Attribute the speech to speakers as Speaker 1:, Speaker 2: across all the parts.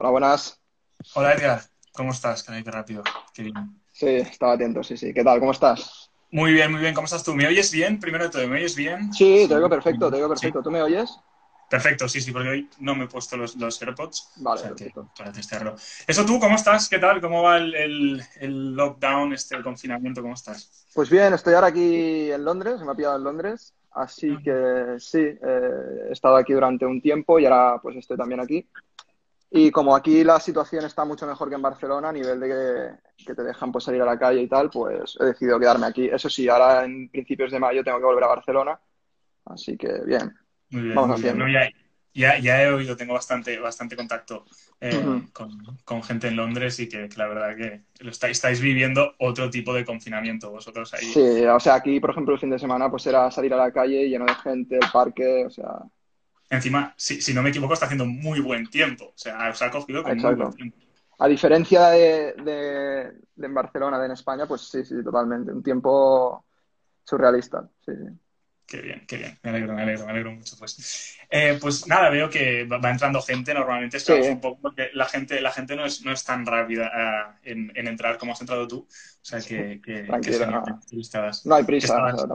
Speaker 1: Hola, buenas.
Speaker 2: Hola Edgar, ¿cómo estás? Qué rápido, qué bien.
Speaker 1: Sí, estaba atento, sí, sí. ¿Qué tal? ¿Cómo estás?
Speaker 2: Muy bien, muy bien. ¿Cómo estás tú? ¿Me oyes bien? Primero de todo, ¿me oyes bien?
Speaker 1: Sí, te oigo perfecto, te oigo perfecto. ¿Tú me oyes?
Speaker 2: Perfecto, sí, sí, porque hoy no me he puesto los, los AirPods.
Speaker 1: Vale,
Speaker 2: o sea que para testearlo. Eso tú, ¿cómo estás? ¿Qué tal? ¿Cómo va el, el- el lockdown, este, el confinamiento? ¿Cómo estás?
Speaker 1: Pues bien, estoy ahora aquí en Londres, me ha pillado en Londres, así que sí, eh, he estado aquí durante un tiempo y ahora pues estoy también aquí. Y como aquí la situación está mucho mejor que en Barcelona, a nivel de que, que te dejan pues salir a la calle y tal, pues he decidido quedarme aquí. Eso sí, ahora en principios de mayo tengo que volver a Barcelona, así que bien,
Speaker 2: Muy bien,
Speaker 1: vamos
Speaker 2: muy bien.
Speaker 1: haciendo.
Speaker 2: No, ya, ya, ya he oído, tengo bastante, bastante contacto eh, con, con gente en Londres y que, que la verdad que lo estáis, estáis viviendo otro tipo de confinamiento vosotros ahí.
Speaker 1: Sí, o sea, aquí, por ejemplo, el fin de semana pues era salir a la calle lleno de gente, el parque, o sea,
Speaker 2: Encima, si, si no me equivoco, está haciendo muy buen tiempo. O sea, os ha cogido con muy buen tiempo.
Speaker 1: A diferencia de, de- de en Barcelona, de en España, pues sí, sí, totalmente. Un tiempo surrealista. Sí, sí.
Speaker 2: Qué bien, qué bien. Me alegro, me alegro, me alegro mucho. Pues, Eh, pues nada, veo que va entrando gente. Normalmente
Speaker 1: Sí,
Speaker 2: un poco porque la gente, la gente no es, no es tan rápida ah, en, en entrar como has entrado tú. O sea que, que, que
Speaker 1: no, no hay prisa.
Speaker 2: estabas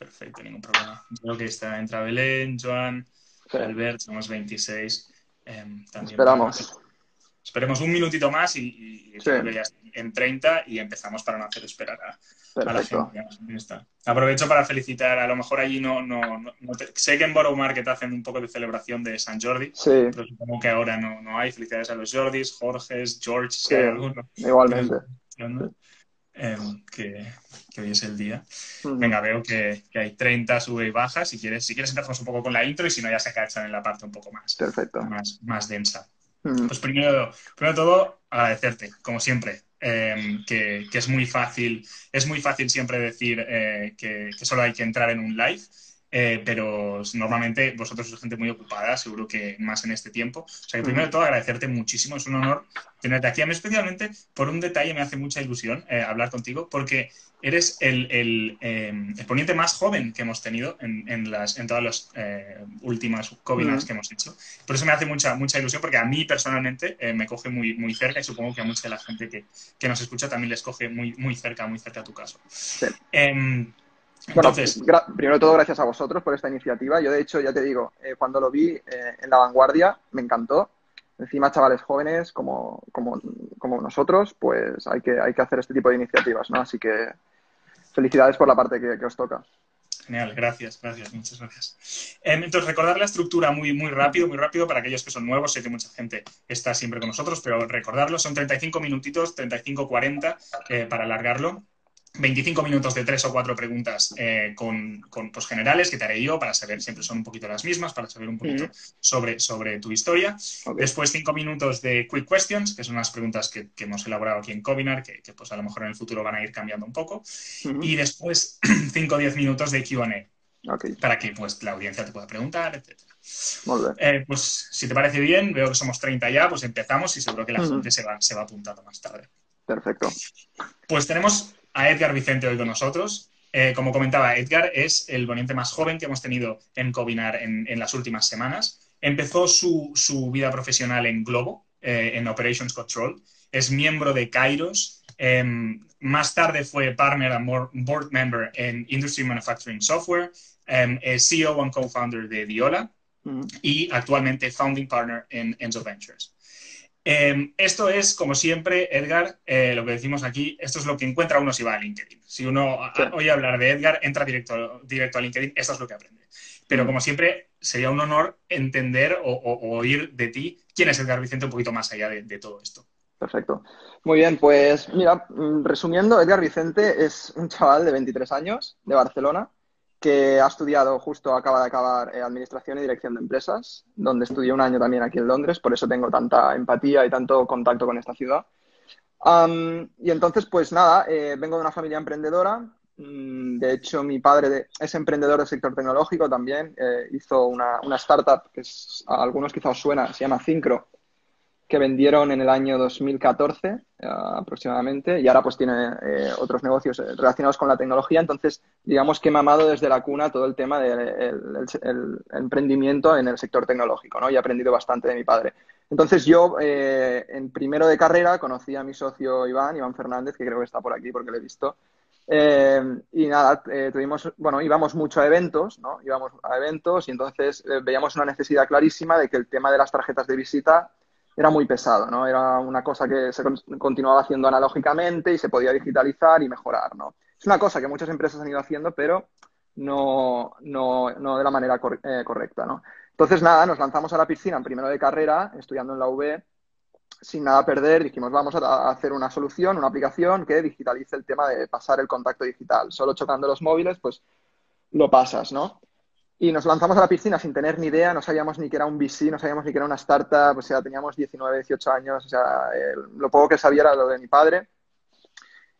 Speaker 2: perfecto, ningún problema. Veo que está, entra Belén, Joan,
Speaker 1: sí.
Speaker 2: Albert, somos 26. em, también para,
Speaker 1: Esperamos.
Speaker 2: Esperemos un minutito más y, y
Speaker 1: Sí,
Speaker 2: creo en 30 y empezamos para no hacer esperar a, a la gente. está. Aprovecho para felicitar, a lo mejor allí no, no, no, no te- sé que en Borough Market hacen un poco de celebración de San Jordi,
Speaker 1: Sí,
Speaker 2: pero supongo que ahora no, no hay. Felicidades a los Jordis, Jorges, George, si hay alguno
Speaker 1: igualmente.
Speaker 2: em, que, que hoy es el día. Venga, veo que, que hay 30 sube y baja. Si quieres, si quieres empezamos un poco con la intro y si no ya se cachan en la parte un poco más,
Speaker 1: Perfecto.
Speaker 2: más, más densa. Pues primero, primero de todo, agradecerte, como siempre, eh, que, que es muy fácil, es muy fácil siempre decir eh, que, que solo hay que entrar en un live, eh, pero normalmente vosotros sois gente muy ocupada, seguro que más en este tiempo. O sea que primero de todo, agradecerte muchísimo, es un honor tenerte aquí. A mí especialmente por un detalle me hace mucha ilusión eh, hablar contigo, porque eres el, el, eh, el poniente más joven que hemos tenido en, en las, en todas las eh, últimas webinars
Speaker 1: Ujú.
Speaker 2: que hemos hecho. Por eso me hace mucha, mucha ilusión, porque a mí personalmente eh, me coge muy, muy cerca y supongo que a mucha de la gente que, que nos escucha también les coge muy, muy cerca, muy cerca a tu caso.
Speaker 1: Sí. Bueno,
Speaker 2: entonces,
Speaker 1: gra- primero de todo, gracias a vosotros por esta iniciativa. Yo, de hecho, ya te digo, eh, cuando lo vi eh, en La Vanguardia, me encantó. Encima, chavales jóvenes como, como, como nosotros, pues hay que, hay que hacer este tipo de iniciativas, ¿no? Así que felicidades por la parte que, que os toca.
Speaker 2: Genial, gracias, gracias, muchas gracias. Em, entonces, recordar la estructura muy, muy rápido, muy rápido para aquellos que son nuevos. Sé que mucha gente está siempre con nosotros, pero recordarlo, son 35 minutitos, 35-40 eh, para alargarlo. 25 minutos de tres o cuatro preguntas eh, con, con pues, generales que te haré yo para saber, siempre son un poquito las mismas, para saber un poquito sobre, sobre tu historia. Después cinco minutos de quick questions, que son unas preguntas que, que hemos elaborado aquí en Covinar, que, que, pues a lo mejor en el futuro van a ir cambiando un poco. Y después 5 o 10 minutos de Q&A para que pues la audiencia te pueda preguntar, etc. Eh, pues si te parece bien, veo que somos 30 ya, pues empezamos y seguro que la gente se va, se va apuntando más tarde.
Speaker 1: Perfecto.
Speaker 2: Pues tenemos a Edgar Vicente hoy con nosotros. Eh, como comentaba, Edgar es el ponente más joven que hemos tenido en Covinar en, en las últimas semanas. Empezó su, su vida profesional en Globo, eh, en Operations Control. Es miembro de Kairos. Eh, más tarde fue partner and board member en Industry Manufacturing Software. Eh, es CEO and co-founder de Diola
Speaker 1: Ujú.
Speaker 2: y actualmente founding partner en Enzo Ventures. Eh, esto es, como siempre, Edgar, eh, lo que decimos aquí, esto es lo que encuentra uno si va a LinkedIn. Si uno a- oye hablar de Edgar, entra directo, directo a LinkedIn, esto es lo que aprende. Pero
Speaker 1: Mm.
Speaker 2: como siempre, sería un honor entender o, o- o oír de ti quién es Edgar Vicente un poquito más allá de, de todo esto.
Speaker 1: Perfecto. Muy bien, pues mira, mm, resumiendo, Edgar Vicente es un chaval de 23 años de Barcelona que ha estudiado, justo acaba de acabar eh, Administración y Dirección de Empresas, donde estudié un año también aquí en Londres, por eso tengo tanta empatía y tanto contacto con esta ciudad. Y entonces, pues nada, eh, vengo de una familia emprendedora. Mm, De hecho, mi padre es emprendedor del sector tecnológico también. Eh, hizo una, una startup que a algunos quizás os suena, se llama Syncro, que vendieron en el año 2014 eh, aproximadamente y ahora pues tiene eh, otros negocios eh, relacionados con la tecnología. Entonces, digamos que he mamado desde la cuna todo el tema del el- el- el emprendimiento en el sector tecnológico, ¿no? Y he aprendido bastante de mi padre. Entonces yo en primero de carrera conocí a mi socio Iván, Iván Fernández, que creo que está por aquí porque lo he visto. Y nada, tuvimos, bueno, íbamos mucho a eventos, ¿no? Íbamos a eventos y entonces veíamos una necesidad clarísima de que el tema de las tarjetas de visita era muy pesado, ¿no? Era una cosa que se continuaba haciendo analógicamente y se podía digitalizar y mejorar, ¿no? Es una cosa que muchas empresas han ido haciendo, pero no, no, no de la manera correcta, ¿no? Entonces, nada, nos lanzamos a la piscina en primero de carrera, estudiando en la UB, sin nada perder, dijimos, vamos a hacer una solución, una aplicación que digitalice el tema de pasar el contacto digital. Solo chocando los móviles, pues lo pasas, ¿no? Y nos lanzamos a la piscina sin tener ni idea, no sabíamos ni que era un VC, no sabíamos ni que era una startup, o sea, teníamos 19, 18 años, o sea, lo poco que sabía era lo de mi padre.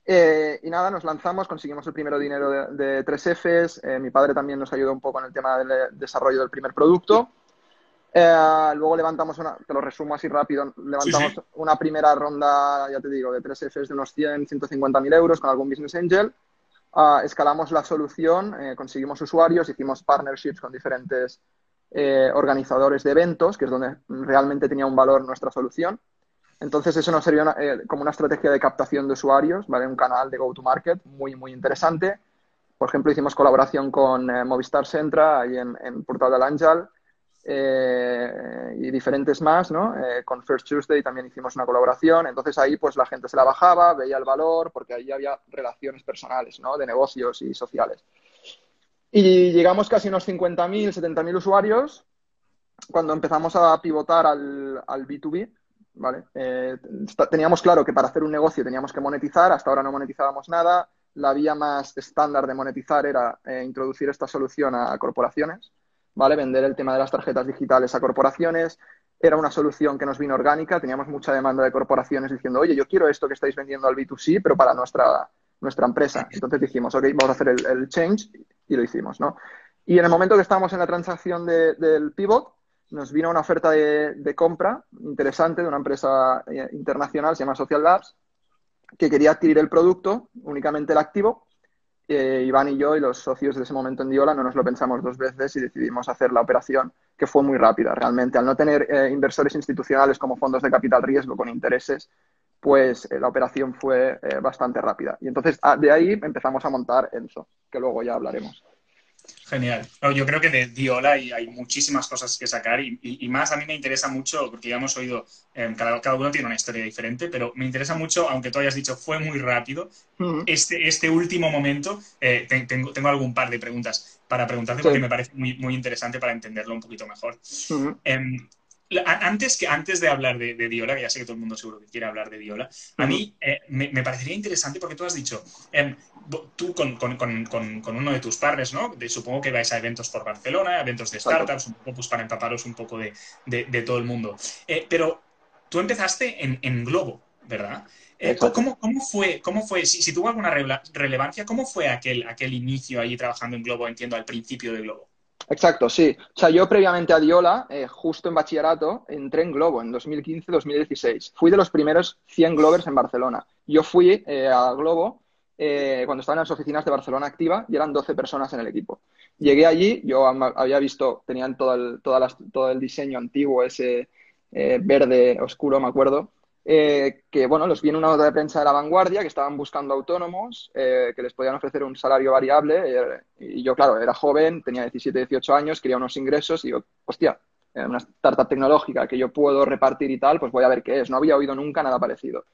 Speaker 1: Eh, y nada, nos lanzamos, conseguimos el primero dinero de, tres Fs. Eh, mi padre también nos ayudó un poco en el tema del desarrollo del primer producto. Eh, luego levantamos una, te lo resumo así rápido, levantamos una primera ronda, ya te digo, de tres Fs de unos 100, 150 mil euros con algún business angel. Ah, escalamos la solución, conseguimos usuarios, hicimos partnerships con diferentes organizadores de eventos, que es donde realmente tenía un valor nuestra solución. Entonces, eso nos sirvió eh, como una estrategia de captación de usuarios, ¿vale? Un canal de go-to-market muy, muy interesante. Por ejemplo, hicimos colaboración con eh, Movistar Centra ahí en, en Portal del Ángel eh, y diferentes más, ¿no? con First Tuesday también hicimos una colaboración. Entonces, ahí pues la gente se la bajaba, veía el valor, porque ahí había relaciones personales, ¿no? De negocios y sociales. Y llegamos casi a unos 50.000, 70.000 usuarios cuando empezamos a pivotar al, al B2B ¿vale? Eh, teníamos claro que para hacer un negocio teníamos que monetizar, hasta ahora no monetizábamos nada. La vía más estándar de monetizar era eh, introducir esta solución a corporaciones, ¿vale? Vender el tema de las tarjetas digitales a corporaciones. Era una solución que nos vino orgánica, teníamos mucha demanda de corporaciones diciendo, oye, yo quiero esto que estáis vendiendo al B2C, pero para nuestra, nuestra empresa. Entonces dijimos, ok, vamos a hacer el, change y lo hicimos, ¿no? Y en el momento que estábamos en la transacción del pivot, nos vino una oferta de, compra interesante de una empresa eh, internacional, se llama Social Labs, que quería adquirir el producto, únicamente el activo. Eh, Iván y yo y los socios de ese momento en Diola no nos lo pensamos dos veces y decidimos hacer la operación, que fue muy rápida realmente. Al no tener eh, inversores institucionales como fondos de capital riesgo con intereses, pues la operación fue bastante rápida. Y entonces ah, de ahí empezamos a montar Enzo, que luego ya hablaremos.
Speaker 2: Genial. yo creo que de Diola hay, hay muchísimas cosas que sacar y, más a mí me interesa mucho, porque ya hemos oído, em, cada, uno tiene una historia diferente, pero me interesa mucho, aunque tú hayas dicho fue muy rápido, este, este último momento, eh, tengo, tengo algún par de preguntas para preguntarte porque me parece muy, muy interesante para entenderlo un poquito mejor. Antes, que, antes de hablar de, Diola, que ya sé que todo el mundo seguro que quiere hablar de Diola, a mí eh, me, parecería interesante porque tú has dicho, em, tú con, uno de tus partners, ¿no? supongo que vais a eventos por Barcelona, eventos de startups, un poco pues, para empaparos un poco de, todo el mundo. Eh, pero tú empezaste en, Globo, ¿verdad? Eh, ¿cómo, fue, cómo fue si, tuvo alguna relevancia, cómo fue aquel, aquel inicio ahí trabajando en Globo, entiendo, al principio de Globo?
Speaker 1: Exacto, sí. O sea, yo previamente a Diola, eh, justo en bachillerato, entré en Globo en 2015-2016. Fui de los primeros 100 Glovers en Barcelona. Yo fui eh, a Globo eh, cuando estaban en las oficinas de Barcelona Activa y eran 12 personas en el equipo. Llegué allí, yo había visto, tenían todo el, todo el diseño antiguo, ese verde oscuro, me acuerdo, eh, que bueno, los vi en una nota de prensa de la vanguardia que estaban buscando autónomos eh, que les podían ofrecer un salario variable eh, y yo, claro, era joven, tenía 17, 18 años, quería unos ingresos y digo, hostia, una startup tecnológica que yo puedo repartir y tal, pues voy a ver qué es. No había oído nunca nada parecido.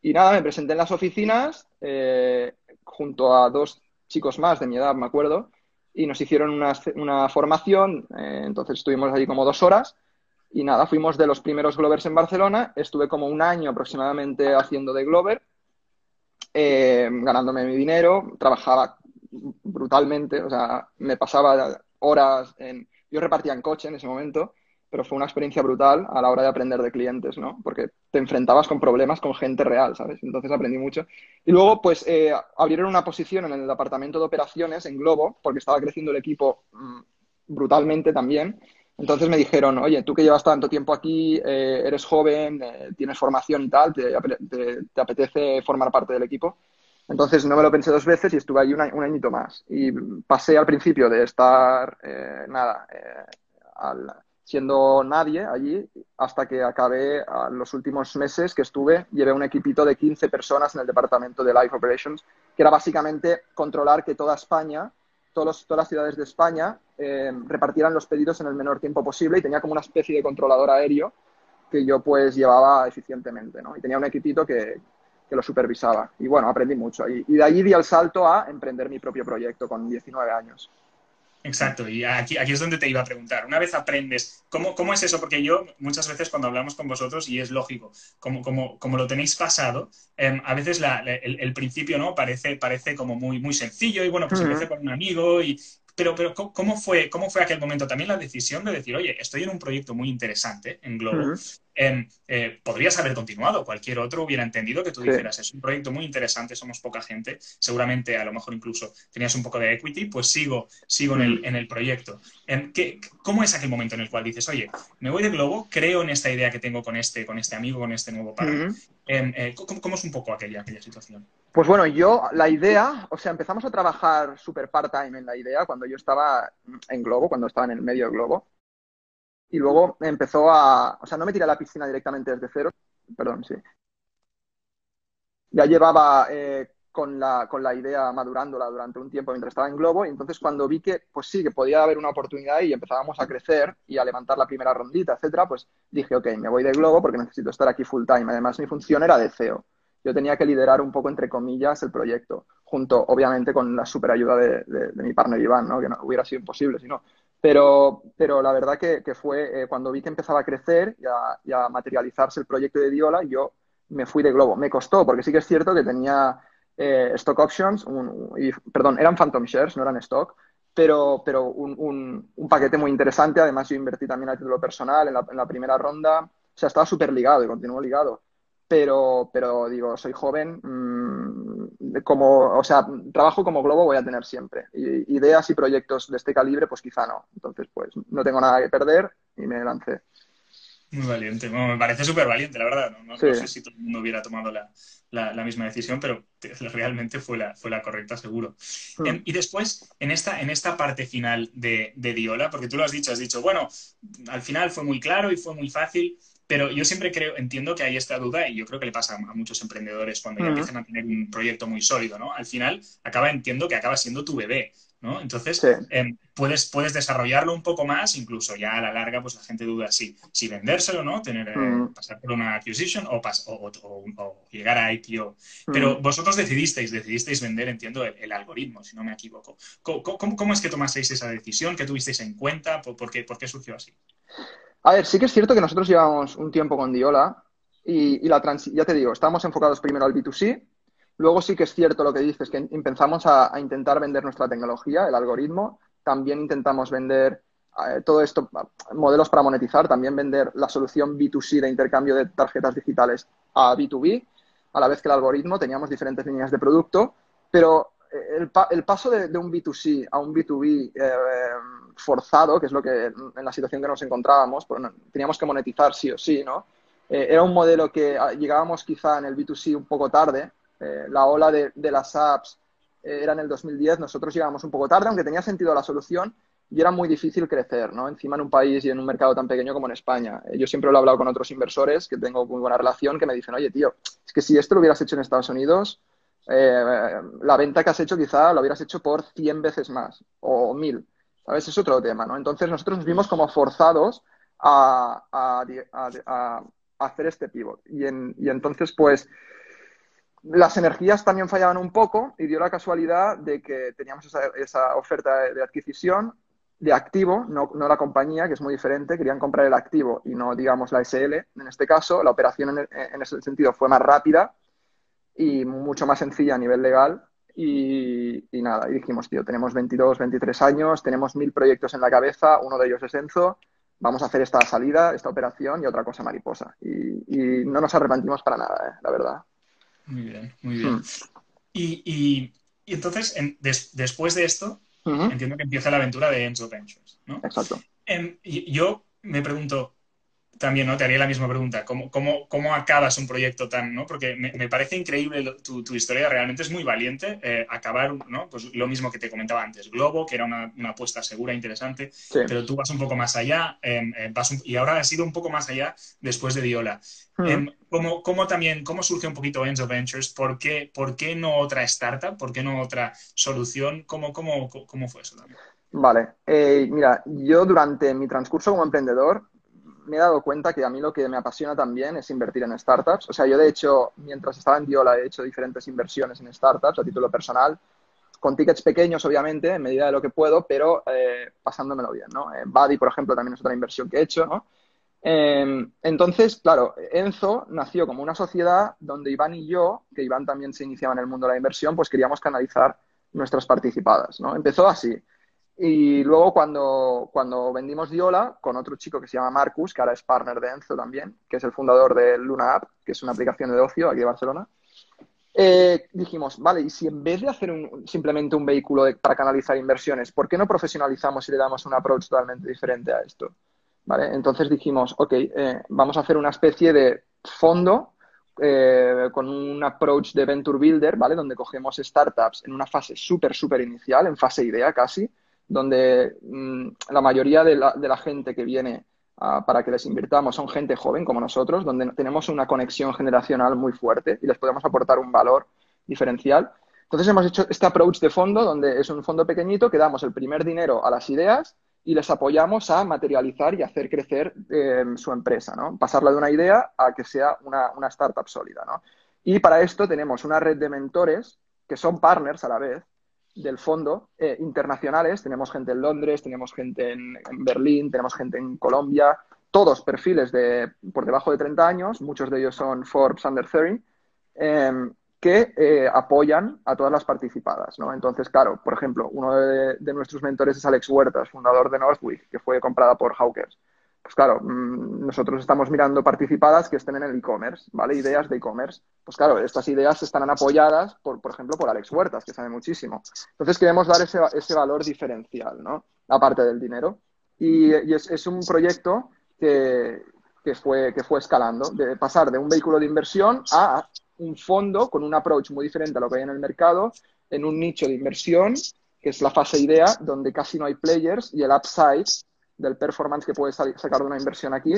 Speaker 1: Y nada, me presenté en las oficinas junto a dos chicos más de mi edad, me acuerdo, y nos hicieron una, una formación, entonces estuvimos allí como dos horas y nada, fuimos de los primeros Glovers en Barcelona. Estuve como un año aproximadamente haciendo de Glover, eh, ganándome mi dinero. Trabajaba brutalmente, o sea, me pasaba horas en... Yo repartía en coche en ese momento, pero fue una experiencia brutal a la hora de aprender de clientes, ¿no? Porque te enfrentabas con problemas con gente real, ¿sabes? Entonces aprendí mucho. Y luego, pues, eh, abrieron una posición en el departamento de operaciones en Globo, porque estaba creciendo el equipo mm, brutalmente también. Entonces me dijeron, oye, tú que llevas tanto tiempo aquí, eh, eres joven, eh, tienes formación y tal, te, apetece formar parte del equipo? Entonces no me lo pensé dos veces y estuve ahí un, añito más. Y pasé al principio de estar, eh, nada, siendo nadie allí, hasta que acabé los últimos meses que estuve, llevé un equipito de 15 personas en el departamento de Life Operations, que era básicamente controlar que toda España, todas las ciudades de España, eh, repartieran los pedidos en el menor tiempo posible y tenía como una especie de controlador aéreo que yo pues llevaba eficientemente, ¿no? Y tenía un equipito que, que lo supervisaba. Y bueno, aprendí mucho. Y, y de allí di el salto a emprender mi propio proyecto con 19 años.
Speaker 2: Exacto, y aquí, aquí es donde te iba a preguntar. Una vez aprendes, ¿cómo, cómo es eso? Porque yo muchas veces cuando hablamos con vosotros, y es lógico, como, como, como lo tenéis pasado, em, a veces la, el, principio no parece, parece como muy, muy sencillo y bueno, pues empecé con un amigo y, pero, pero ¿cómo, fue, ¿cómo fue aquel momento? También la decisión de decir, oye, estoy en un proyecto muy interesante en Globo. Eh, podrías haber continuado, cualquier otro hubiera entendido que tú dijeras, es un proyecto muy interesante, somos poca gente, seguramente a lo mejor incluso tenías un poco de equity, pues sigo, sigo en, el, en el proyecto. ¿qué, ¿Cómo es aquel momento en el cual dices, oye, me voy de Globo, creo en esta idea que tengo con este, con este amigo, con este nuevo padre? Em, eh, ¿cómo, es un poco aquella, aquella situación?
Speaker 1: Pues bueno, yo, la idea, o sea, empezamos a trabajar súper part-time en la idea cuando yo estaba en Globo, cuando estaba en el medio de Globo. Y luego empezó a, o sea, no me tiré a la piscina directamente desde cero, perdón, sí. Ya llevaba eh, con, la, con la idea madurándola durante un tiempo mientras estaba en Globo y entonces cuando vi que, pues sí, que podía haber una oportunidad y empezábamos a crecer y a levantar la primera rondita, etcétera, pues dije, ok, me voy de Globo porque necesito estar aquí full time. Además, mi función era de CEO yo tenía que liderar un poco, entre comillas, el proyecto, junto, obviamente, con la super ayuda de, mi partner Iván, ¿no? que no hubiera sido imposible si no. Pero, pero la verdad que, fue eh, cuando vi que empezaba a crecer y a, materializarse el proyecto de Diola, yo me fui de Globo. Me costó, porque sí que es cierto que tenía eh, stock options, y, perdón, eran phantom shares, no eran stock, pero, pero un, un, paquete muy interesante. Además, yo invertí también a título personal en la, en primera ronda. O sea, estaba súper ligado y continuó ligado pero, pero digo, soy joven, mm, como, o sea, trabajo como globo voy a tener siempre. Y, ideas y proyectos de este calibre, pues quizá no. Entonces, pues no tengo nada que perder y me lancé.
Speaker 2: Muy valiente, me parece súper valiente, la verdad. No, sé si todo el mundo hubiera tomado la, la, misma decisión, pero realmente fue la, fue la correcta, seguro. Hmm. Em, y después, en esta, en esta parte final de, de Diola, porque tú lo has dicho, has dicho, bueno, al final fue muy claro y fue muy fácil. Pero yo siempre creo, entiendo que hay esta duda y yo creo que le pasa a muchos emprendedores cuando ya empiezan a tener un proyecto muy sólido, ¿no? Al final acaba, entiendo que acaba siendo tu bebé, ¿no? Entonces, em, puedes, puedes desarrollarlo un poco más, incluso ya a la larga, pues la gente duda si, si vendérselo, ¿no? Tener, eh, pasar por una acquisition o, o, llegar a IPO. Pero vosotros decidisteis, decidisteis vender, entiendo, el, algoritmo, si no me equivoco. ¿Cómo, cómo, es que tomasteis esa decisión? ¿Qué tuvisteis en cuenta? ¿Por, qué, por qué surgió así?
Speaker 1: A ver, sí que es cierto que nosotros llevamos un tiempo con Diola y, la ya te digo, estamos enfocados primero al B2C, luego sí que es cierto lo que dices, que empezamos a, intentar vender nuestra tecnología, el algoritmo, también intentamos vender eh, todo esto, modelos para monetizar, también vender la solución B2C de intercambio de tarjetas digitales a B2B, a la vez que el algoritmo teníamos diferentes líneas de producto, pero el, paso de, un B2C a un B2B eh, forzado, que es lo que en la situación que nos encontrábamos, pues, teníamos que monetizar sí o sí, ¿no? Eh, era un modelo que ah, llegábamos quizá en el B2C un poco tarde. Eh, la ola de, las apps era en el 2010, nosotros llegábamos un poco tarde, aunque tenía sentido la solución y era muy difícil crecer, ¿no? Encima en un país y en un mercado tan pequeño como en España. yo siempre lo he hablado con otros inversores que tengo muy buena relación que me dicen, oye, tío, es que si esto lo hubieras hecho en Estados Unidos, eh, la venta que has hecho quizá lo hubieras hecho por 100 veces más o 1000. ¿Sabes? Es otro tema, ¿no? Entonces nosotros nos vimos como forzados a, hacer este pivot. Y, entonces, pues, las energías también fallaban un poco y dio la casualidad de que teníamos esa, oferta de, adquisición de activo, no, la compañía, que es muy diferente, querían comprar el activo y no, digamos, la SL. En este caso, la operación en ese sentido fue más rápida y mucho más sencilla a nivel legal. Y, nada, y dijimos, tío, tenemos 22, 23 años, tenemos mil proyectos en la cabeza, uno de ellos es Enzo, vamos a hacer esta salida, esta operación y otra cosa mariposa. Y, no nos arrepentimos para nada, ¿eh? la verdad.
Speaker 2: Muy bien, muy bien. Hmm. Y, entonces, después de esto, entiendo que empieza la aventura de Enzo Ventures, ¿no?
Speaker 1: Exacto.
Speaker 2: Em, yo me pregunto, también, ¿no? Te haría la misma pregunta. ¿Cómo, cómo, cómo acabas un proyecto tan, ¿no? Porque me, me parece increíble tu, tu, historia, realmente es muy valiente eh, acabar, ¿no? Pues lo mismo que te comentaba antes, Globo, que era una, una apuesta segura, interesante, sí. pero tú vas un poco más allá eh, vas un, y ahora has ido un poco más allá después de Diola. Hmm. Eh, ¿cómo, ¿cómo, también, cómo surge un poquito Enzo Ventures? ¿Por qué, ¿Por qué no otra startup? ¿Por qué no otra solución? ¿Cómo, cómo, cómo fue eso también?
Speaker 1: Vale, eh, mira, yo durante mi transcurso como emprendedor me he dado cuenta que a mí lo que me apasiona también es invertir en startups. O sea, yo de hecho, mientras estaba en Diola, he hecho diferentes inversiones en startups a título personal, con tickets pequeños, obviamente, en medida de lo que puedo, pero eh, pasándomelo bien, ¿no? Eh, Buddy, por ejemplo, también es otra inversión que he hecho, ¿no? Eh, entonces, claro, Enzo nació como una sociedad donde Iván y yo, que Iván también se iniciaba en el mundo de la inversión, pues queríamos canalizar nuestras participadas, ¿no? Empezó así. Y luego cuando, cuando vendimos Diola con otro chico que se llama Marcus, que ahora es partner de Enzo también, que es el fundador de Luna App, que es una aplicación de ocio aquí de Barcelona, eh, dijimos, vale, y si en vez de hacer un, simplemente un vehículo para canalizar inversiones, ¿por qué no profesionalizamos y le damos un approach totalmente diferente a esto? ¿Vale? Entonces dijimos, ok, eh, vamos a hacer una especie de fondo eh, con un approach de Venture Builder, ¿vale? Donde cogemos startups en una fase súper, súper inicial, en fase idea casi, donde mmm, la mayoría de la, de la, gente que viene uh, para que les invirtamos son gente joven como nosotros, donde tenemos una conexión generacional muy fuerte y les podemos aportar un valor diferencial. Entonces hemos hecho este approach de fondo, donde es un fondo pequeñito que damos el primer dinero a las ideas y les apoyamos a materializar y hacer crecer eh, su empresa, ¿no? Pasarla de una idea a que sea una, una startup sólida, ¿no? Y para esto tenemos una red de mentores que son partners a la vez, del fondo eh, internacionales. Tenemos gente en Londres, tenemos gente en, Berlín, tenemos gente en Colombia, todos perfiles de por debajo de 30 años, muchos de ellos son Forbes Under 30, eh, que eh, apoyan a todas las participadas. ¿no? Entonces, claro, por ejemplo, uno de, de, nuestros mentores es Alex Huertas, fundador de Northwick, que fue comprada por Hawkers. Pues claro, mmm, nosotros estamos mirando participadas que estén en el e-commerce, ¿vale? Ideas de e-commerce. Pues claro, estas ideas estarán apoyadas, por, por ejemplo, por Alex Huertas, que sabe muchísimo. Entonces queremos dar ese, ese valor diferencial, ¿no? Aparte del dinero. Y, y es, es, un proyecto que, que, fue, que fue escalando, de pasar de un vehículo de inversión a un fondo con un approach muy diferente a lo que hay en el mercado, en un nicho de inversión, que es la fase idea, donde casi no hay players y el upside del performance que puedes sacar de una inversión aquí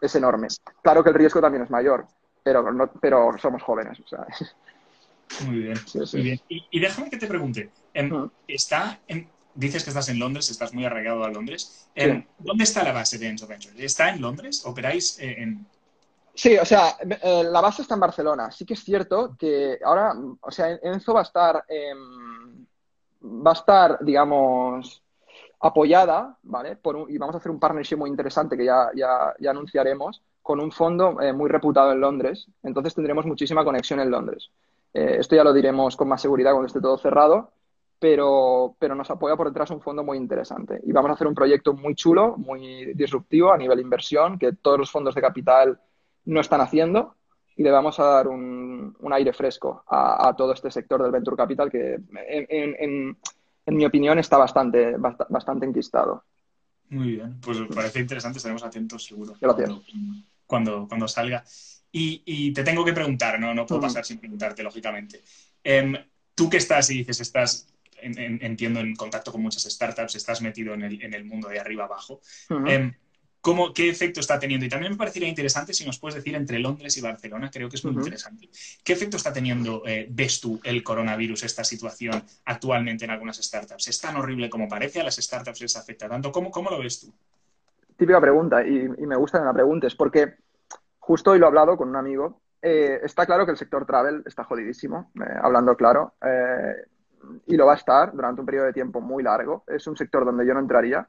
Speaker 1: es enorme. Claro que el riesgo también es mayor, pero, no, pero somos jóvenes. O sea.
Speaker 2: Muy bien, sí, sí. muy bien. Y, y, déjame que te pregunte, uh ¿está dices que estás en Londres, estás muy arraigado a Londres. Sí. ¿Dónde está la base de Enzo Ventures? ¿Está en Londres? ¿Operáis en...?
Speaker 1: Sí, o sea, eh, la base está en Barcelona. Sí que es cierto que ahora, o sea, Enzo va a estar, eh, va a estar, digamos, apoyada, ¿vale? Por un, y vamos a hacer un partnership muy interesante que ya, ya, ya anunciaremos con un fondo eh, muy reputado en Londres. Entonces tendremos muchísima conexión en Londres. Eh, esto ya lo diremos con más seguridad cuando esté todo cerrado, pero, pero nos apoya por detrás un fondo muy interesante. Y vamos a hacer un proyecto muy chulo, muy disruptivo a nivel inversión, que todos los fondos de capital no están haciendo y le vamos a dar un, un aire fresco a, a, todo este sector del venture capital que en, en, en en mi opinión, está bastante, bastante enquistado.
Speaker 2: Muy bien, pues parece interesante, estaremos atentos seguro.
Speaker 1: Gracias.
Speaker 2: Cuando, cuando, cuando salga. Y, y, te tengo que preguntar, no, no puedo pasar sin preguntarte, lógicamente. Eh, tú que estás y dices, estás, en, en, entiendo, en contacto con muchas startups, estás metido en el, en el mundo de arriba abajo. Uh -huh. eh, cómo, qué efecto está teniendo. Y también me parecería interesante si nos puedes decir entre Londres y Barcelona, creo que es muy uh -huh. interesante. ¿Qué efecto está teniendo, eh, ves tú, el coronavirus, esta situación actualmente en algunas startups? ¿Es tan horrible como parece? ¿A las startups les afecta tanto? ¿Cómo, cómo lo ves tú?
Speaker 1: Típica pregunta, y, y me gusta que me la preguntes, porque justo hoy lo he hablado con un amigo. Eh, está claro que el sector travel está jodidísimo, eh, hablando claro, y lo va a estar durante un periodo de tiempo muy largo. Es un sector donde yo no entraría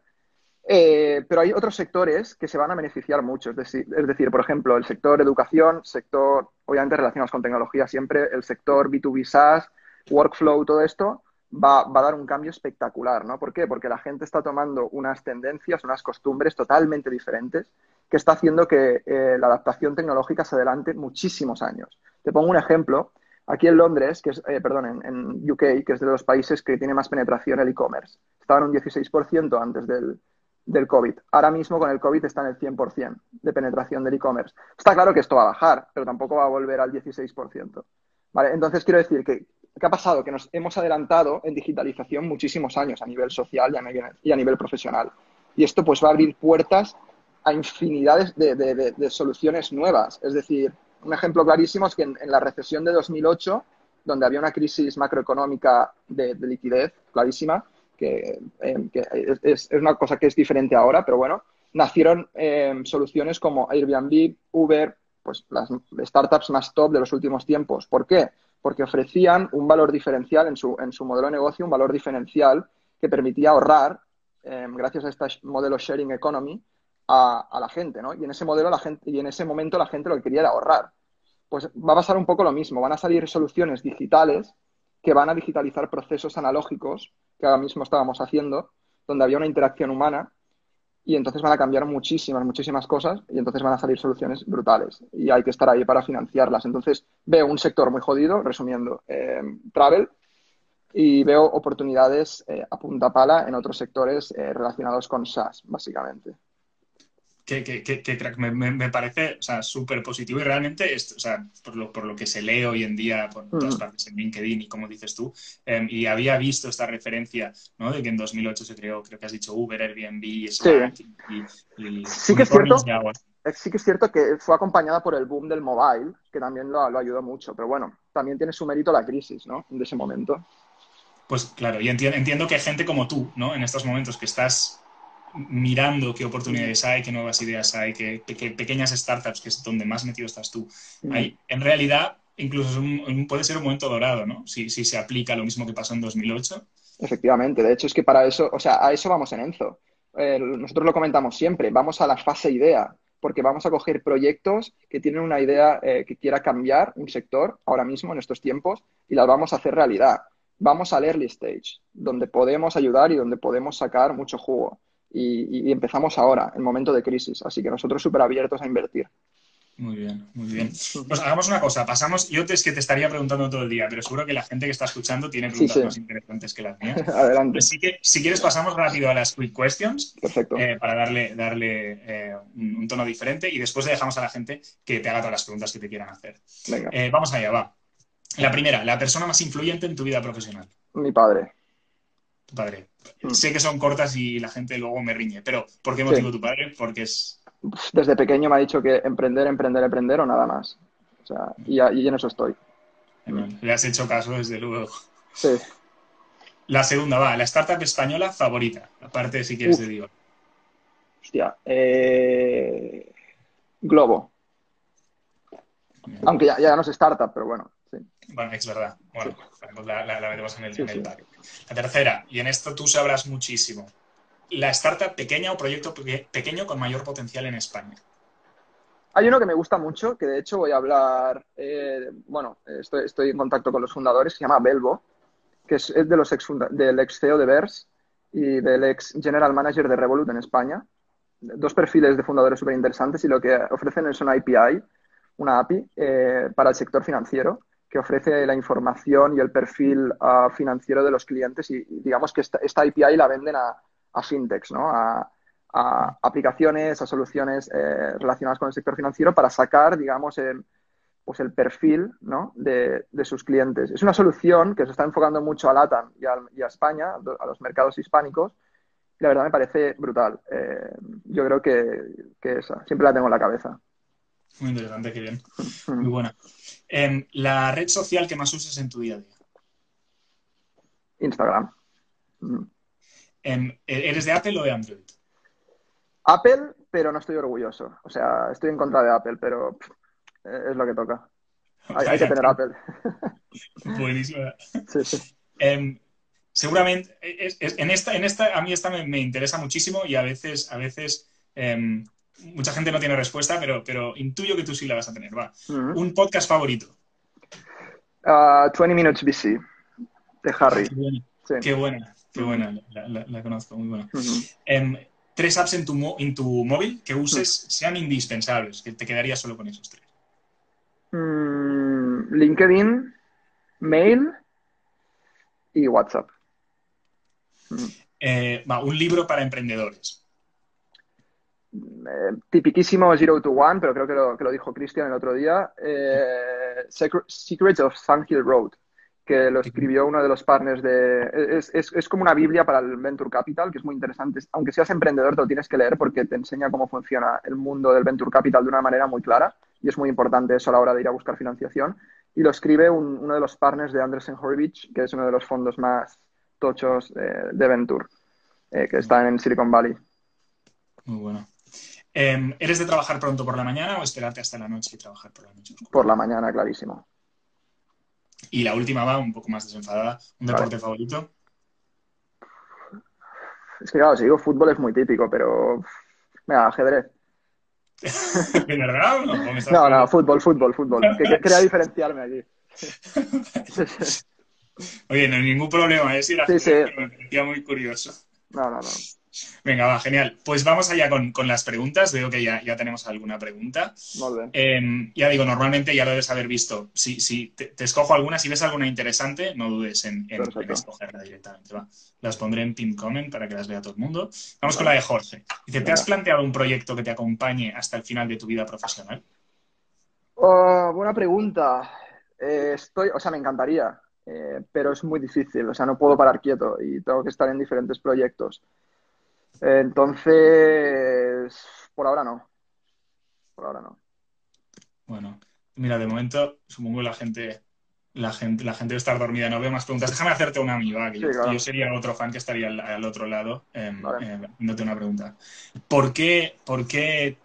Speaker 1: eh, pero hay otros sectores que se van a beneficiar mucho. Es decir, es decir, por ejemplo, el sector educación, sector, obviamente relacionados con tecnología siempre, el sector B2B SaaS, workflow, todo esto, va, va, a dar un cambio espectacular, ¿no? ¿Por qué? Porque la gente está tomando unas tendencias, unas costumbres totalmente diferentes que está haciendo que eh, la adaptación tecnológica se adelante muchísimos años. Te pongo un ejemplo. Aquí en Londres, que es, eh, perdón, en, en, UK, que es de los países que tiene más penetración el e-commerce, estaba en un 16% antes del, del COVID. Ahora mismo con el COVID está en el 100% de penetración del e-commerce. Está claro que esto va a bajar, pero tampoco va a volver al 16%. ¿Vale? Entonces quiero decir que ¿qué ha pasado? Que nos hemos adelantado en digitalización muchísimos años a nivel social y a nivel, profesional. Y esto pues va a abrir puertas a infinidades de, soluciones nuevas. Es decir, un ejemplo clarísimo es que en, la recesión de 2008, donde había una crisis macroeconómica de, liquidez clarísima, que, eh, es, una cosa que es diferente ahora, pero bueno, nacieron eh, soluciones como Airbnb, Uber, pues las startups más top de los últimos tiempos. ¿Por qué? Porque ofrecían un valor diferencial en su, en su modelo de negocio, un valor diferencial que permitía ahorrar, eh, gracias a este modelo sharing economy, a, a, la gente, ¿no? Y en ese modelo la gente, y en ese momento la gente lo que quería era ahorrar. Pues va a pasar un poco lo mismo. Van a salir soluciones digitales que van a digitalizar procesos analógicos que ahora mismo estábamos haciendo, donde había una interacción humana y entonces van a cambiar muchísimas, muchísimas cosas y entonces van a salir soluciones brutales y hay que estar ahí para financiarlas. Entonces veo un sector muy jodido, resumiendo, eh, travel y veo oportunidades eh, a punta pala en otros sectores eh, relacionados con SaaS, básicamente
Speaker 2: que, crack, me, parece súper positivo y realmente, o sea, por lo, por lo que se lee hoy en día por todas partes en LinkedIn y como dices tú, em, y había visto esta referencia, ¿no? De que en 2008 se creó, creo que has dicho Uber, Airbnb, Slack sí.
Speaker 1: y, sí que es cierto. Eh, sí que es cierto que fue acompañada por el boom del mobile, que también lo, lo ayudó mucho, pero bueno, también tiene su mérito la crisis, ¿no? De ese momento.
Speaker 2: Pues claro, y entiendo, entiendo que gente como tú, ¿no? En estos momentos que estás mirando qué oportunidades hay, qué nuevas ideas hay, qué, pequeñas startups, que es donde más metido estás tú. Hay, en realidad, incluso puede ser un momento dorado, ¿no? Si, si, se aplica lo mismo que pasó en 2008.
Speaker 1: Efectivamente, de hecho es que para eso, o sea, a eso vamos en Enzo. Eh, nosotros lo comentamos siempre, vamos a la fase idea, porque vamos a coger proyectos que tienen una idea eh, que quiera cambiar un sector ahora mismo en estos tiempos y las vamos a hacer realidad. Vamos al early stage, donde podemos ayudar y donde podemos sacar mucho jugo y, empezamos ahora, en momento de crisis. Así que nosotros súper abiertos a invertir.
Speaker 2: Muy bien, muy bien. Pues hagamos una cosa, pasamos, yo te, es que te estaría preguntando todo el día, pero seguro que la gente que está escuchando tiene preguntas más interesantes que las mías.
Speaker 1: Adelante.
Speaker 2: Así que, si quieres, pasamos rápido a las quick questions.
Speaker 1: Perfecto.
Speaker 2: Eh, para darle, darle eh, un, tono diferente y después le dejamos a la gente que te haga todas las preguntas que te quieran hacer.
Speaker 1: Venga.
Speaker 2: Eh, vamos allá, va. La primera, la persona más influyente en tu vida profesional.
Speaker 1: Mi padre.
Speaker 2: Tu padre. Mm. Sé que son cortas y la gente luego me riñe, pero ¿por qué motivo tu padre? Porque es...
Speaker 1: Desde pequeño me ha dicho que emprender, emprender, emprender o nada más. O sea, y, en eso estoy.
Speaker 2: Le has hecho caso, desde luego.
Speaker 1: Sí.
Speaker 2: La segunda va, la startup española favorita, aparte si quieres te digo.
Speaker 1: Hostia, eh... Globo. Aunque ya, ya no es startup, pero bueno.
Speaker 2: Bueno, es verdad. Bueno, la, metemos en el, La tercera, y en esto tú sabrás muchísimo. La startup pequeña o proyecto pequeño con mayor potencial en España.
Speaker 1: Hay uno que me gusta mucho, que de hecho voy a hablar, eh, bueno, estoy, en contacto con los fundadores, se llama Belvo, que es, de los ex del ex CEO de Vers y del ex General Manager de Revolut en España. Dos perfiles de fundadores súper interesantes y lo que ofrecen es una API, una API eh, para el sector financiero que ofrece la información y el perfil ah, financiero de los clientes y, digamos que esta, API la venden a, a ¿no? A, aplicaciones, a soluciones eh, relacionadas con el sector financiero para sacar, digamos, el, pues el perfil ¿no? de, sus clientes. Es una solución que se está enfocando mucho a LATAM y a, España, a los mercados hispánicos, y la verdad me parece brutal. Eh, yo creo que, que esa, siempre la tengo en la cabeza.
Speaker 2: Muy interesante, qué bien. Muy buena. Em, la red social que más usas en tu día a día.
Speaker 1: Instagram.
Speaker 2: Em, ¿e-, ¿Eres de Apple o de Android?
Speaker 1: Apple, pero no estoy orgulloso. O sea, estoy en contra de Apple, pero es lo que toca. Hay, que tener Apple.
Speaker 2: Buenísimo.
Speaker 1: Sí, sí.
Speaker 2: Em, seguramente, en, esta, en esta, a mí esta me, interesa muchísimo y a veces, a veces mucha gente no tiene respuesta, pero, pero intuyo que tú sí la vas a tener. Va. Un podcast favorito.
Speaker 1: 20 uh, Minutes BC, de Harry.
Speaker 2: Qué buena, qué buena, La, conozco, muy buena. Em, tres apps en tu, en tu móvil que uses sean indispensables, que te quedaría solo con esos tres.
Speaker 1: Mm, LinkedIn, Mail y WhatsApp.
Speaker 2: Eh, va, un libro para emprendedores.
Speaker 1: Eh, tipiquísimo Zero to One, pero creo que lo, que lo dijo Christian el otro día, eh, Secrets of Sun Hill Road, que lo escribió uno de los partners de... Es, es, es, como una Biblia para el Venture Capital, que es muy interesante. Aunque seas emprendedor, te lo tienes que leer porque te enseña cómo funciona el mundo del Venture Capital de una manera muy clara y es muy importante eso a la hora de ir a buscar financiación. Y lo escribe un, uno de los partners de Anderson Horvich, que es uno de los fondos más tochos de, de Venture, eh, que está en Silicon Valley.
Speaker 2: Muy bueno. Eh, ¿Eres de trabajar pronto por la mañana o esperarte hasta la noche y trabajar por la noche?
Speaker 1: Por la mañana, clarísimo.
Speaker 2: Y la última va un poco más desenfadada. ¿Un deporte favorito?
Speaker 1: Es que claro, si digo fútbol es muy típico, pero... Mira, ajedrez.
Speaker 2: ¿De verdad? No,
Speaker 1: no, no, fútbol, fútbol, fútbol. Que, que quería diferenciarme aquí.
Speaker 2: Oye, no hay ningún problema, es ir a
Speaker 1: sí, sí.
Speaker 2: me parecía muy curioso.
Speaker 1: No, no, no.
Speaker 2: Venga, va, genial. Pues vamos allá con, con las preguntas. Veo que ya, ya, tenemos alguna pregunta.
Speaker 1: Muy bien.
Speaker 2: Eh, ya digo, normalmente ya lo debes haber visto. Si, si te, te, escojo alguna, si ves alguna interesante, no dudes en, en, en, escogerla directamente. Va. Las pondré en pin comment para que las vea todo el mundo. Vamos vale. con la de Jorge. Dice, ¿te has planteado un proyecto que te acompañe hasta el final de tu vida profesional?
Speaker 1: Uh, buena pregunta. Eh, estoy, o sea, me encantaría, eh, pero es muy difícil. O sea, no puedo parar quieto y tengo que estar en diferentes proyectos. Entonces, por ahora no. Por ahora no.
Speaker 2: Bueno, mira, de momento supongo la gente, la gente, la gente debe estar dormida. No veo más preguntas. Déjame hacerte una amiga, que sí, yo, claro. yo, sería otro fan que estaría al, al otro lado. Eh, vale. eh, haciéndote una pregunta. ¿Por qué, por qué,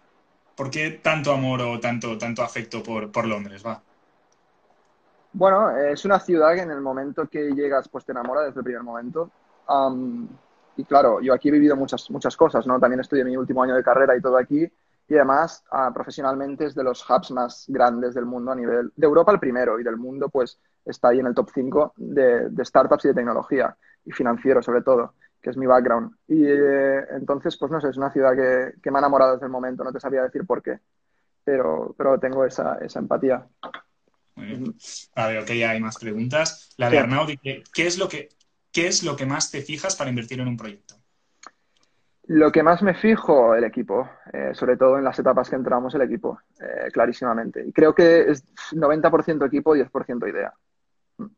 Speaker 2: por qué tanto amor o tanto, tanto afecto por, por Londres? Va.
Speaker 1: Bueno, es una ciudad que en el momento que llegas, pues te enamora desde el primer momento. Um, y claro, yo aquí he vivido muchas, muchas cosas, ¿no? También estudié mi último año de carrera y todo aquí. Y además, uh, profesionalmente es de los hubs más grandes del mundo a nivel de Europa el primero y del mundo, pues está ahí en el top 5 de, de startups y de tecnología y financiero sobre todo, que es mi background. Y eh, entonces, pues no sé, es una ciudad que, que, me ha enamorado desde el momento, no te sabría decir por qué, pero, pero tengo esa, esa empatía.
Speaker 2: Muy bien. A ver, ok, ya hay más preguntas. La de Arnaud, ¿qué, ¿qué es lo que ¿qué es lo que más te fijas para invertir en un proyecto?
Speaker 1: Lo que más me fijo, el equipo, eh, sobre todo en las etapas que entramos, el equipo, eh, clarísimamente. Y creo que es 90% equipo, 10% idea.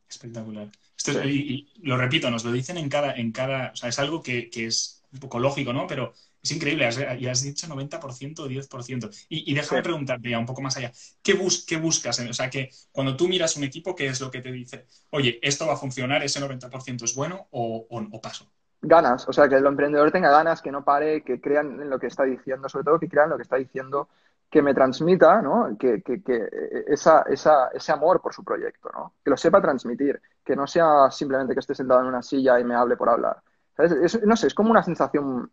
Speaker 2: Espectacular. Esto es, y, y, lo repito, nos lo dicen en cada, en cada, o sea, es algo que, que es un poco lógico, ¿no? Pero es increíble, has, ya has dicho 90%, 10%. Y, y déjame sí. preguntarte ya un poco más allá, ¿qué, bus, qué buscas? O sea, que cuando tú miras un equipo, ¿qué es lo que te dice? Oye, ¿esto va a funcionar? ¿Ese 90% es bueno o, o, o, paso?
Speaker 1: Ganas, o sea, que el emprendedor tenga ganas, que no pare, que crean en lo que está diciendo, sobre todo que crean en lo que está diciendo, que me transmita, ¿no? Que, que, que esa, esa, ese amor por su proyecto, ¿no? Que lo sepa transmitir, que no sea simplemente que esté sentado en una silla y me hable por hablar. ¿Sabes? Es, no sé, es como una sensación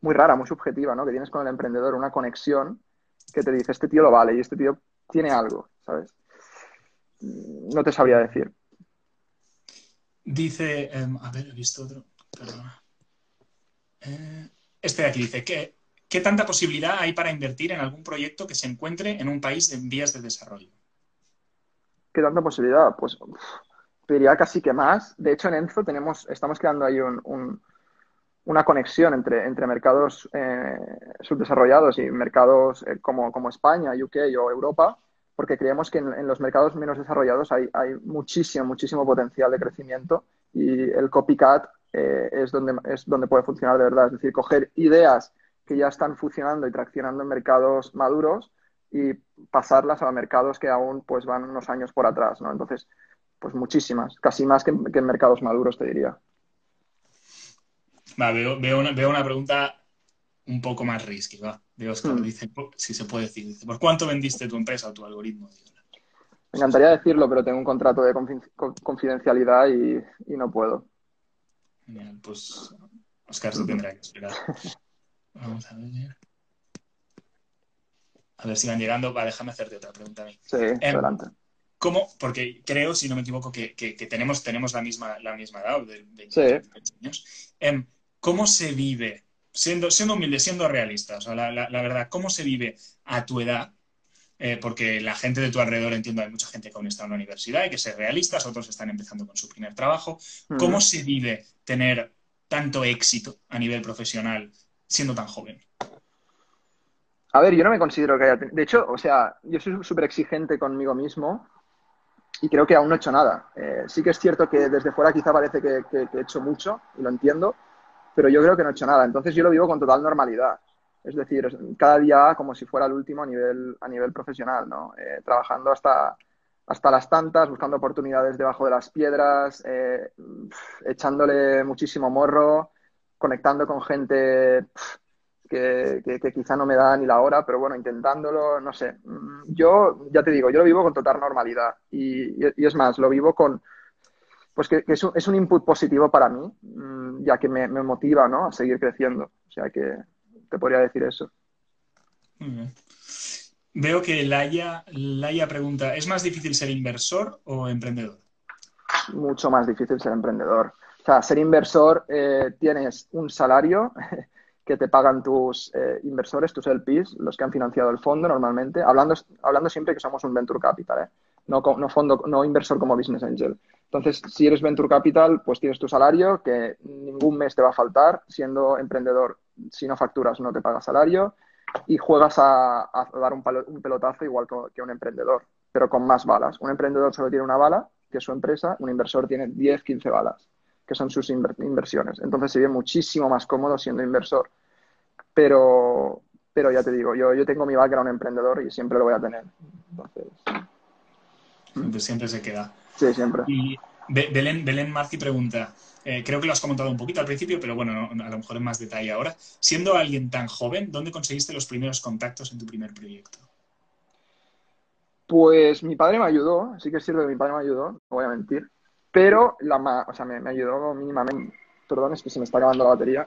Speaker 1: muy rara, muy subjetiva, ¿no? Que tienes con el emprendedor una conexión que te dice, este tío lo vale y este tío tiene algo, ¿sabes? No te sabría decir.
Speaker 2: Dice, um, a ver, he visto otro, perdona. Eh, este de aquí dice, ¿qué, ¿qué tanta posibilidad hay para invertir en algún proyecto que se encuentre en un país en vías de desarrollo?
Speaker 1: ¿Qué tanta posibilidad? Pues diría casi que más. De hecho, en Enzo tenemos, estamos creando ahí un, un una conexión entre, entre mercados eh, subdesarrollados y mercados eh, como, como, España, UK o Europa, porque creemos que en, los mercados menos desarrollados hay, hay, muchísimo, muchísimo potencial de crecimiento y el copycat eh, es, donde, es donde puede funcionar de verdad. Es decir, coger ideas que ya están funcionando y traccionando en mercados maduros y pasarlas a mercados que aún pues, van unos años por atrás. ¿no? Entonces, pues muchísimas, casi más que, que en mercados maduros, te diría.
Speaker 2: Va, veo, veo, una, veo, una, pregunta un poco más risky, va. De Oscar, mm. dice, si se puede decir, dice, ¿por cuánto vendiste tu empresa o tu algoritmo?
Speaker 1: Me encantaría decirlo, pero tengo un contrato de confidencialidad y, y no puedo.
Speaker 2: Bien, pues Oscar se tendrá que esperar. Vamos a ver. A ver si van llegando. Va, déjame hacerte otra pregunta a mí.
Speaker 1: Sí, eh, adelante.
Speaker 2: ¿Cómo? Porque creo, si no me equivoco, que, que, que tenemos, tenemos la, misma, la misma edad, de 20
Speaker 1: sí.
Speaker 2: años. Eh, ¿Cómo se vive, siendo, siendo humilde, siendo realista, o sea, la, la, la verdad, cómo se vive a tu edad? Eh, porque la gente de tu alrededor, entiendo, hay mucha gente que aún está en la universidad, hay que ser realistas, otros están empezando con su primer trabajo. ¿Cómo mm. se vive tener tanto éxito a nivel profesional siendo tan joven?
Speaker 1: A ver, yo no me considero que haya... De hecho, o sea, yo soy súper exigente conmigo mismo y creo que aún no he hecho nada. Eh, sí que es cierto que desde fuera quizá parece que, he hecho mucho y lo entiendo, pero yo creo que no he hecho nada. Entonces yo lo vivo con total normalidad. Es decir, cada día como si fuera el último a nivel, a nivel profesional, ¿no? Eh, trabajando hasta, hasta las tantas, buscando oportunidades debajo de las piedras, eh, echándole muchísimo morro, conectando con gente que, quizá no me da ni la hora, pero bueno, intentándolo, no sé. Mm, yo, ya te digo, yo lo vivo con total normalidad y, es más, lo vivo con, pues que, es, un, es, un, input positivo para mí, mm, ya que me, motiva, ¿no? A seguir creciendo. O sea que te podría decir eso.
Speaker 2: Veo que Laia, Laia pregunta, ¿es más difícil ser inversor o emprendedor?
Speaker 1: Mucho más difícil ser emprendedor. O sea, ser inversor eh, tienes un salario que te pagan tus eh, inversores, tus LPs, los que han financiado el fondo normalmente, hablando, hablando siempre que somos un venture capital, ¿eh? no, no, fondo, no inversor como business angel. Entonces, si eres venture capital, pues tienes tu salario, que ningún mes te va a faltar. Siendo emprendedor, si no facturas, no te paga salario. Y juegas a, dar un, pelotazo igual que, un emprendedor, pero con más balas. Un emprendedor solo tiene una bala, que es su empresa. Un inversor tiene 10, 15 balas, que son sus inversiones. Entonces, se ve muchísimo más cómodo siendo inversor pero, pero ya te digo, yo, yo tengo mi background emprendedor y siempre lo voy a tener.
Speaker 2: Entonces... Siempre, se queda.
Speaker 1: Sí, siempre.
Speaker 2: Y Belén, Belén Marci pregunta, eh, creo que lo has comentado un poquito al principio, pero bueno, a lo mejor en más detalle ahora. Siendo alguien tan joven, ¿dónde conseguiste los primeros contactos en tu primer proyecto?
Speaker 1: Pues mi padre me ayudó, sí que es cierto que mi padre me ayudó, no voy a mentir, pero la, o sea, me, me ayudó mínimamente. Perdón, es que se me está acabando la batería.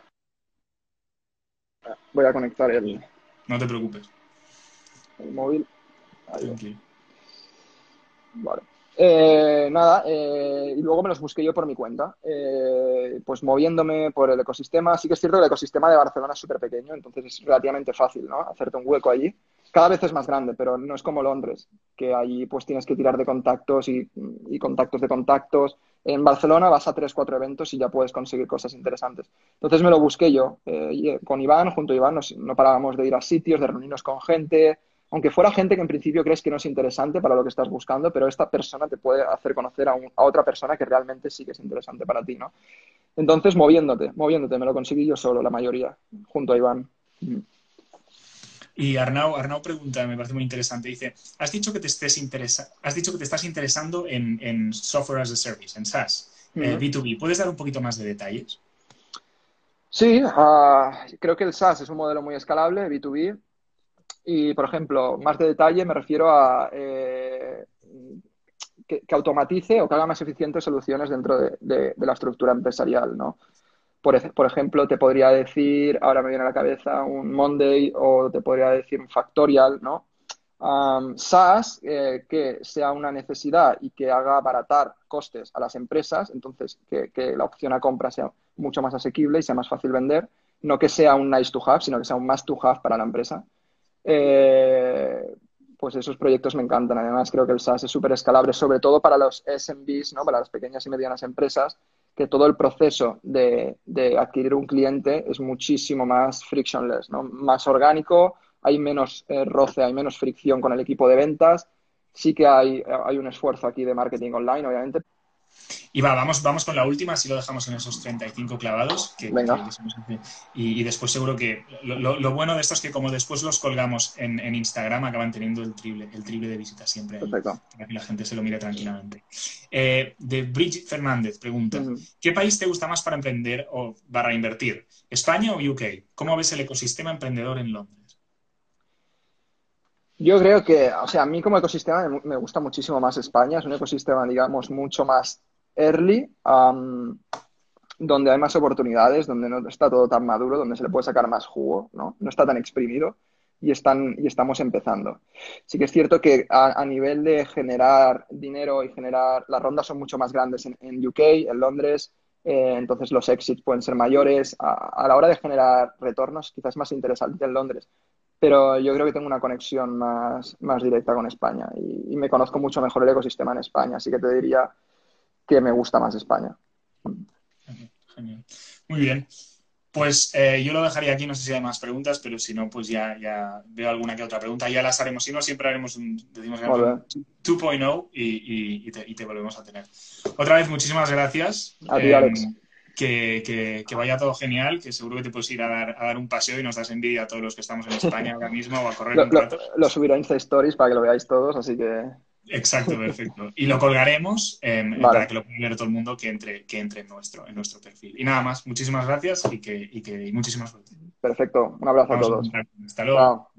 Speaker 1: Voy a conectar el.
Speaker 2: No te preocupes.
Speaker 1: El móvil. Ahí. Vale. Eh, nada, eh, y luego me los busqué yo por mi cuenta, eh, pues moviéndome por el ecosistema. Sí que es cierto que el ecosistema de Barcelona es súper pequeño, entonces es relativamente fácil, ¿no? Hacerte un hueco allí. Cada vez es más grande, pero no es como Londres, que allí pues tienes que tirar de contactos y, contactos de contactos. En Barcelona vas a tres, cuatro eventos y ya puedes conseguir cosas interesantes. Entonces me lo busqué yo, con Iván, junto a Iván, no parábamos de ir a sitios, de reunirnos con gente, aunque fuera gente que en principio crees que no es interesante para lo que estás buscando, pero esta persona te puede hacer conocer a, otra persona que realmente sí que es interesante para ti, ¿no? Entonces, moviéndote, moviéndote, me lo conseguí yo solo, la mayoría, junto a Iván.
Speaker 2: Y Arnau, Arnau pregunta, me parece muy interesante, dice, has dicho que te, estés interesa has dicho que te estás interesando en, software as a service, en SaaS, B2B. Eh, ¿Puedes dar un poquito más de detalles?
Speaker 1: Sí, ah, creo que el SaaS es un modelo muy escalable, B2B. Y, por ejemplo, más de detalle me refiero a eh, que, automatice o que haga más eficientes soluciones dentro de, la estructura empresarial, ¿no? Por, ejemplo, te podría decir, ahora me viene a la cabeza un Monday o te podría decir un Factorial, ¿no? SaaS, eh, que sea una necesidad y que haga abaratar costes a las empresas, entonces que, la opción a compra sea mucho más asequible y sea más fácil vender, no que sea un nice to have, sino que sea un must to have para la empresa. Eh, pues esos proyectos me encantan. Además, creo que el SaaS es súper escalable, sobre todo para los SMBs, ¿no? para las pequeñas y medianas empresas, que todo el proceso de, adquirir un cliente es muchísimo más frictionless, ¿no? más orgánico, hay menos eh, roce, hay menos fricción con el equipo de ventas. Sí que hay, hay un esfuerzo aquí de marketing online, obviamente,
Speaker 2: y va, vamos, vamos con la última, si lo dejamos en esos 35 clavados. Que, y, después seguro que lo, bueno de esto es que como después los colgamos en, Instagram, acaban teniendo el triple, el triple de visitas siempre. Para que la gente se lo mire tranquilamente. Eh, de Bridget Fernández pregunta, ¿qué país te gusta más para emprender o para invertir? ¿España o UK? ¿Cómo ves el ecosistema emprendedor en Londres?
Speaker 1: Yo creo que, o sea, a mí como ecosistema me gusta muchísimo más España. Es un ecosistema, digamos, mucho más early, donde hay más oportunidades, donde no está todo tan maduro, donde se le puede sacar más jugo, ¿no? No está tan exprimido y, están, y estamos empezando. Sí que es cierto que a, nivel de generar dinero y generar, las rondas son mucho más grandes en, UK, en Londres, eh, entonces los exits pueden ser mayores. A, la hora de generar retornos, quizás más interesante en Londres, pero yo creo que tengo una conexión más, más directa con España y, y, me conozco mucho mejor el ecosistema en España, así que te diría que me gusta más España.
Speaker 2: Genial. Muy bien. Pues eh, yo lo dejaría aquí, no sé si hay más preguntas, pero si no, pues ya, ya veo alguna que otra pregunta. Ya las haremos, si no, siempre haremos un, decimos, 2.0 y, y, te, y, te, volvemos a tener. Otra vez, muchísimas gracias.
Speaker 1: A ti, Alex. Em,
Speaker 2: que, que, vaya todo genial, que seguro que te puedes ir a dar, a dar un paseo y nos das envidia a todos los que estamos en España ahora mismo o a correr
Speaker 1: lo,
Speaker 2: un rato.
Speaker 1: Lo, subiré a Insta Stories para que lo veáis todos, así que...
Speaker 2: Exacto, perfecto. Y lo colgaremos em, para que lo pueda ver todo el mundo que entre, que entre en, nuestro, en nuestro perfil. Y nada más, muchísimas gracias y que, y que y muchísima suerte.
Speaker 1: Perfecto, un abrazo a todos.
Speaker 2: Hasta luego.